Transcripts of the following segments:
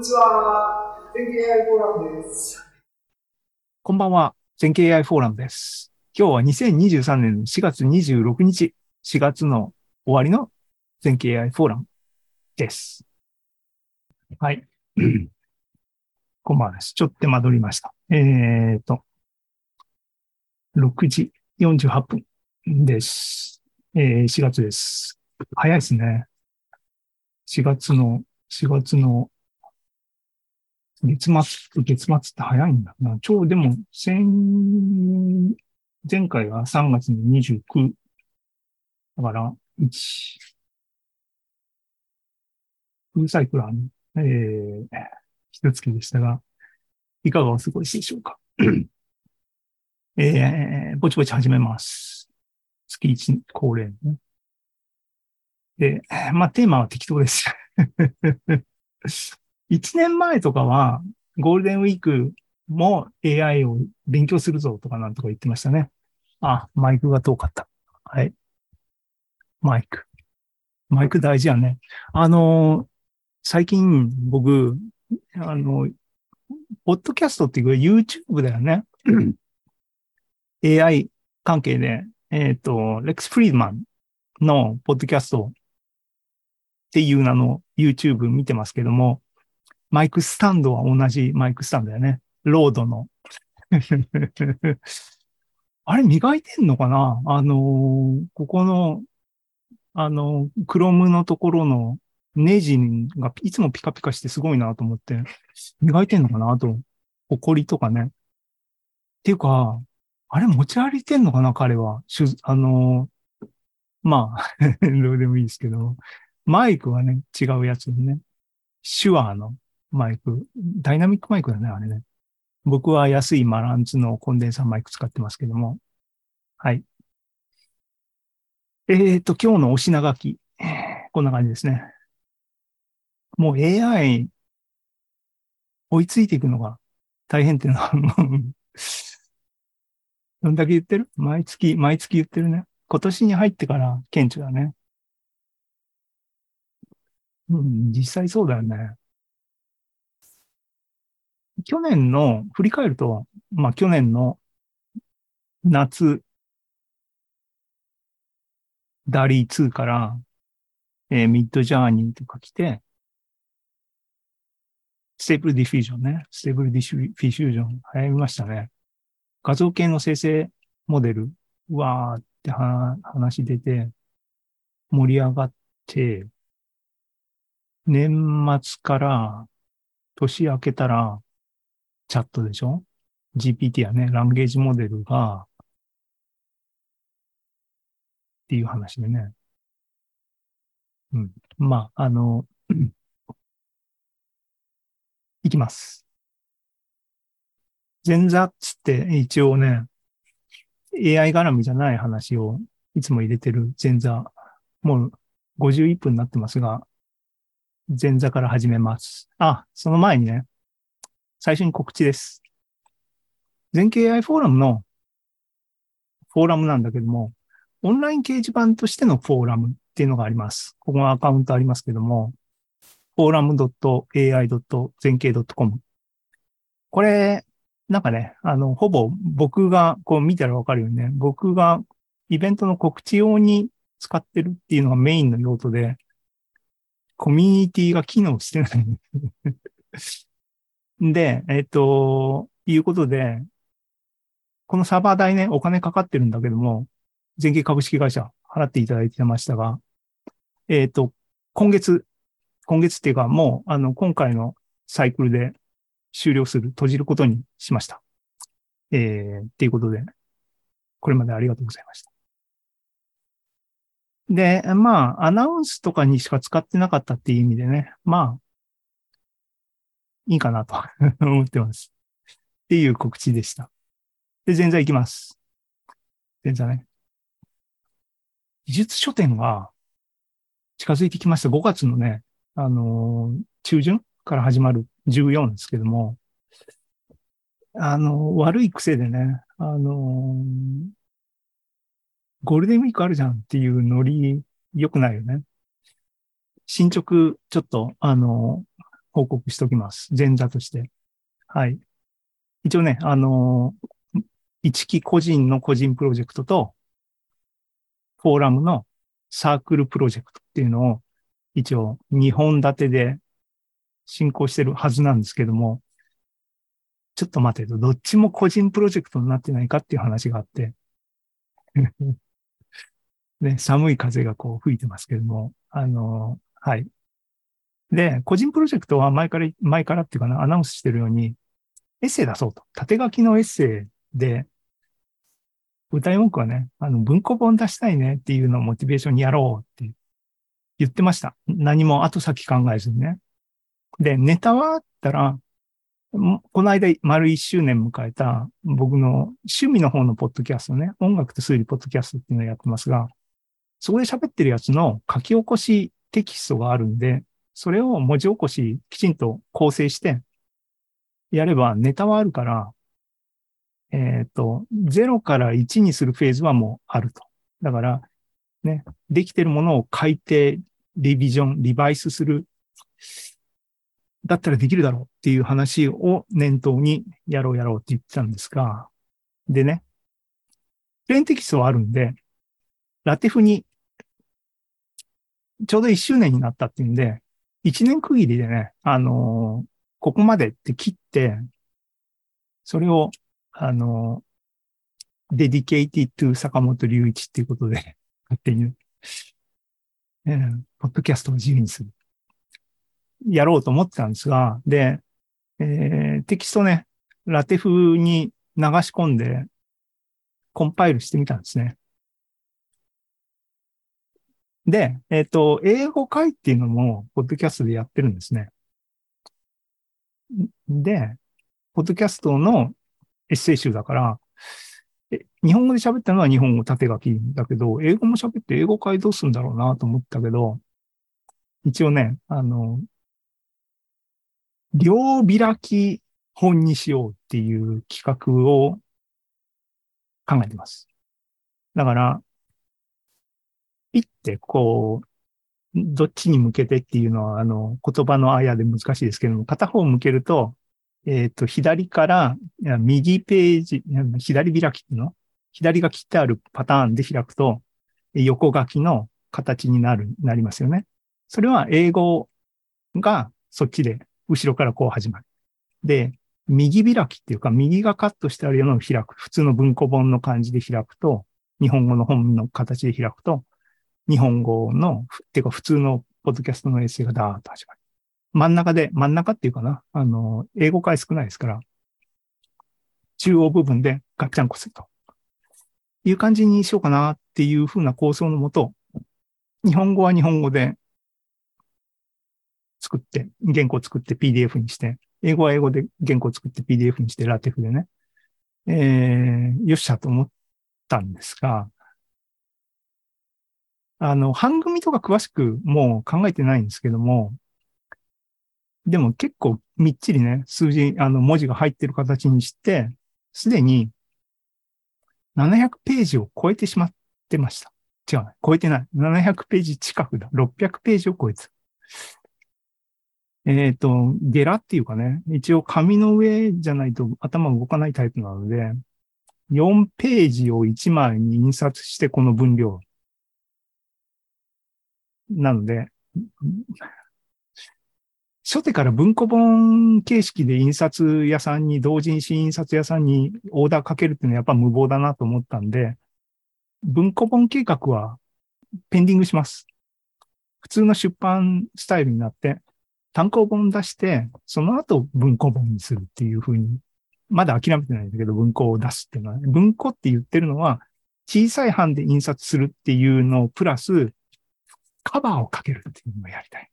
にちは。全経 AI フォーラムです。こんばんは。全経 AI フォーラムです。今日は2023年の4月26日、4月の終わりの全経 AI フォーラムです。はい。こんばんはです。ちょっと手間取りました。えっ、と、6時48分です。えー、4月です。早いですね。4月の、4月の月末、月末って早いんだな。ちょうでも、先、前回は3月の29。だから、1、フルサイクルは、えー、一月でしたが、いかがお過ごしでしょうか？えー、ぼちぼち始めます。月1恒例のね。で、まあ、テーマは適当です。一年前とかは、ゴールデンウィークも AI を勉強するぞとかなんとか言ってましたね。あ、マイクが遠かった。はい。マイク。マイク大事やね。あの、最近僕、あの、ポッドキャストっていうか YouTube だよね。AI 関係で、えっ、と、レックス・フリードマンのポッドキャストっていう名の YouTube 見てますけども、マイクスタンドは同じマイクスタンドだよね。ロードの。あれ磨いてんのかな？あのーここの、あの、クロムのところのネジがいつもピカピカしてすごいなと思って、磨いてんのかな？あと。ホコリとかね。っていうか、あれ持ち歩いてんのかな？彼は。あのーまあ、どうでもいいですけど、マイクはね、違うやつでね。手話のマイク。ダイナミックマイクだね、あれね。僕は安いマランツのコンデンサーマイク使ってますけども。はい。えっ、と、今日のお品書き。こんな感じですね。もう AI 追いついていくのが大変っていうのは、どんだけ言ってる？毎月、毎月言ってるね。今年に入ってから顕著だね。うん、実際そうだよね。去年の、振り返ると、まあ去年の夏、DALL-E 2から、えー Midjourney とか来て、 Stable Diffusion ね。 Stable Diffusion 流行りましたね。画像系の生成モデル、わーって話出て、盛り上がって、年末から年明けたら、チャットでしょ ?GPT やね、 language model が、っていう話でね。うん。まあ、あの、いきます。前座っつって一応ね、AI 絡みじゃない話をいつも入れてる前座。もう51分になってますが、前座から始めます。あ、その前にね、最初に告知です。全経 AI フォーラムのフォーラムなんだけども、オンライン掲示板としてのフォーラムっていうのがあります。ここのアカウントありますけども、forum.ai. 全景 .com。これ、なんかね、あの、ほぼ僕がこう見たらわかるようにね、僕がイベントの告知用に使ってるっていうのがメインの用途で、コミュニティが機能してない。で、えっ、と、いうことで、このサーバー代ね、お金かかってるんだけども、全景株式会社払っていただいてましたが、えっ、と、今月、今月っていうかもう、あの、今回のサイクルで終了する、閉じることにしました。えー、っていうことで、これまでありがとうございました。で、まあ、アナウンスとかにしか使ってなかったっていう意味でね、まあ、いいかなと 思ってます。っていう告知でした。で、前座行きます。前座ね。技術書店が近づいてきました。5月のね、あのー中旬から始まる14ですけども、あのー悪い癖でね、あのーゴールデンウィークあるじゃんっていうノリ良くないよね。進捗、ちょっと、あの報告しときます。前座として。はい。一応ね、あのー一期個人の個人プロジェクトと、フォーラムのサークルプロジェクトっていうのを、一応2本立てで進行してるはずなんですけども、ちょっと待てと、どっちも個人プロジェクトになってないかっていう話があって、ね、寒い風がこう吹いてますけども、あの、はい。で、個人プロジェクトは前から、前からっていうかな、アナウンスしてるように、エッセイ出そうと。縦書きのエッセイで、歌い文句はね、あの、文庫本出したいねっていうのをモチベーションにやろうって言ってました。何も後先考えずにね。で、ネタはあったら、この間丸一周年迎えた僕の趣味の方のポッドキャストね、音楽と推理ポッドキャストっていうのをやってますが、そこで喋ってるやつの書き起こしテキストがあるんで、それを文字起こしきちんと構成してやればネタはあるから、えっ、と、0から1にするフェーズはもうあると。だから、ね、できてるものを改定、リビジョン、リバイスする。だったらできるだろうっていう話を念頭にやろうやろうって言ってたんですが、でね、プレンテキストはあるんで、ラテフにちょうど1周年になったっていうんで、1年区切りでね、あのーここまでって切って、それを、あのー dedicated to 坂本龍一っていうことで、勝手に、えーポッドキャストを自由にする。やろうと思ってたんですが、で、えーテキストね、ラテフに流し込んで、コンパイルしてみたんですね。で、えっ、と、英語会っていうのも、ポッドキャストでやってるんですね。で、ポッドキャストのエッセイ集だから、日本語で喋ったのは日本語縦書きだけど、英語も喋って英語会どうするんだろうなと思ったけど、一応ね、あの、両開き本にしようっていう企画を考えてます。だから、ピッてこう、どっちに向けてっていうのは、あの、言葉のあやで難しいですけども、片方向けると、えっ、と、左から、右ページ、左開きっていうの？左が切ってあるパターンで開くと、横書きの形になる、なりますよね。それは英語がそっちで、後ろからこう始まる。で、右開きっていうか、右がカットしてあるようなのを開く。普通の文庫本の感じで開くと、日本語の本の形で開くと、日本語の、っていうか普通のポッドキャストのエッセイがダーッと始まる。真ん中で、真ん中っていうかな、あの、英語回少ないですから、中央部分でガッチャンコすると。いう感じにしようかなっていう風な構想のもと、日本語は日本語で作って、原稿作って PDF にして、英語は英語で原稿作って PDF にして、ラテフでね、えー、よっしゃと思ったんですが、あの、番組とか詳しくもう考えてないんですけども、でも結構みっちりね、数字、あの、文字が入ってる形にして、すでに700ページを超えてしまってました。違う。超えてない。700ページ近くだ。600ページを超えてた。えっ、と、ゲラっていうかね、一応紙の上じゃないと頭動かないタイプなので、4ページを1枚に印刷してこの分量。なので、初手から文庫本形式で印刷屋さんに、同人誌印刷屋さんにオーダーかけるっていうのはやっぱ無謀だなと思ったんで、文庫本計画はペンディングします。普通の出版スタイルになって、単行本出して、その後文庫本にするっていうふうに、まだ諦めてないんだけど、文庫を出すっていうのは、ね、文庫って言ってるのは、小さい版で印刷するっていうのをプラス、カバーをかけるっていうのをやりたい。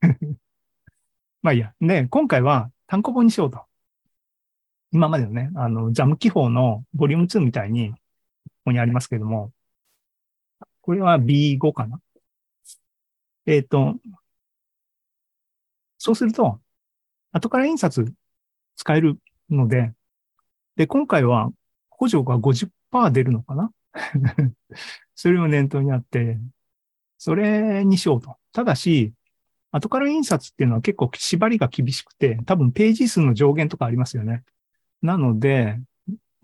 まあいいや。で、今回は単行本にしようと。今までのね、あの、ジャム記法のボリューム2みたいに、ここにありますけれども、これは B5 かな。えっ、と、そうすると、後から印刷使えるので、で、今回は補助が50%出るのかな それを念頭にあって、それにしようと。ただし、後から印刷っていうのは結構縛りが厳しくて、多分ページ数の上限とかありますよね。なので、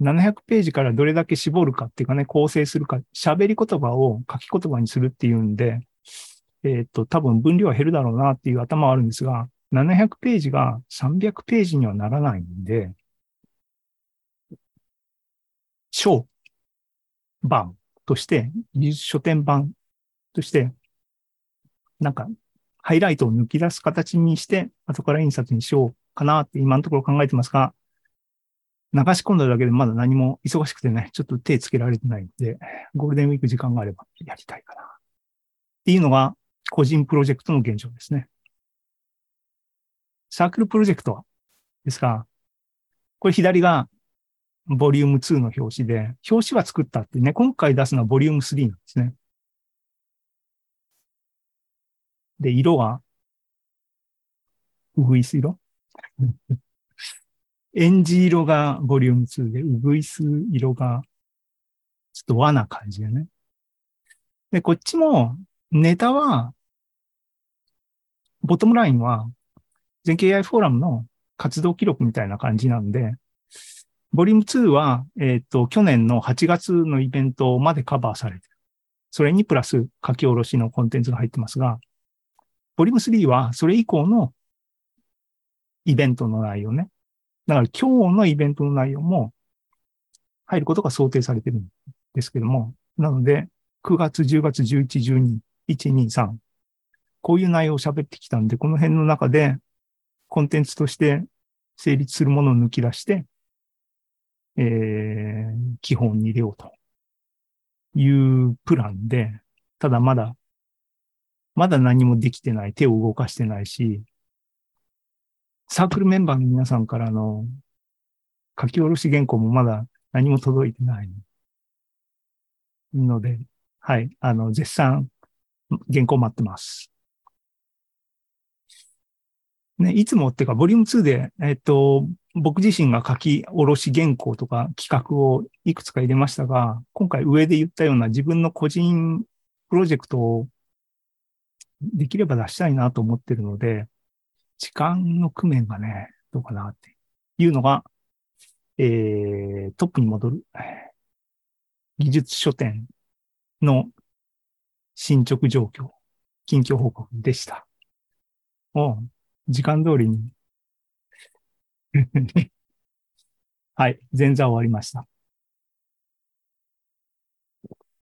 700ページからどれだけ絞るかっていうかね、構成するか、喋り言葉を書き言葉にするっていうんで、えっ、と、多分分量は減るだろうなっていう頭はあるんですが、700ページが300ページにはならないんで、小版として、書店版として、なんか、ハイライトを抜き出す形にして、後から印刷にしようかなって今のところ考えてますが、流し込んだだけでまだ何も忙しくてね、ちょっと手つけられてないんで、ゴールデンウィーク時間があればやりたいかな。っていうのが、個人プロジェクトの現状ですね。サークルプロジェクトはですが、これ左がボリューム2の表紙で、表紙は作ったってね、今回出すのはボリューム3なんですね。で、色は、ウグイス色？エンジ色がボリューム2で、ウグイス色が、ちょっと和な感じでね。で、こっちも、ネタは、ボトムラインは、全景 AI フォーラムの活動記録みたいな感じなんで、ボリューム2は、えっ、と、去年の8月のイベントまでカバーされてる。それにプラス書き下ろしのコンテンツが入ってますが、ボリューム3はそれ以降のイベントの内容ね。だから今日のイベントの内容も入ることが想定されてるんですけども、なので9月、10月、11、12、1、2、3、こういう内容を喋ってきたんで、この辺の中でコンテンツとして成立するものを抜き出して、えー、基本に入れようというプランで、ただまだまだ何もできてない、手を動かしてないし、サークルメンバーの皆さんからの書き下ろし原稿もまだ何も届いてないので、はい、あの、絶賛原稿待ってます。ね、いつもっていうか、ボリューム2で、えっと、僕自身が書き下ろし原稿とか企画をいくつか入れましたが、今回上で言ったような自分の個人プロジェクトをできれば出したいなと思ってるので、時間の工面がね、どうかなっていうのが、えー、トップに戻る、技術書店の進捗状況、近況報告でした。お時間通りに。はい、前座終わりました。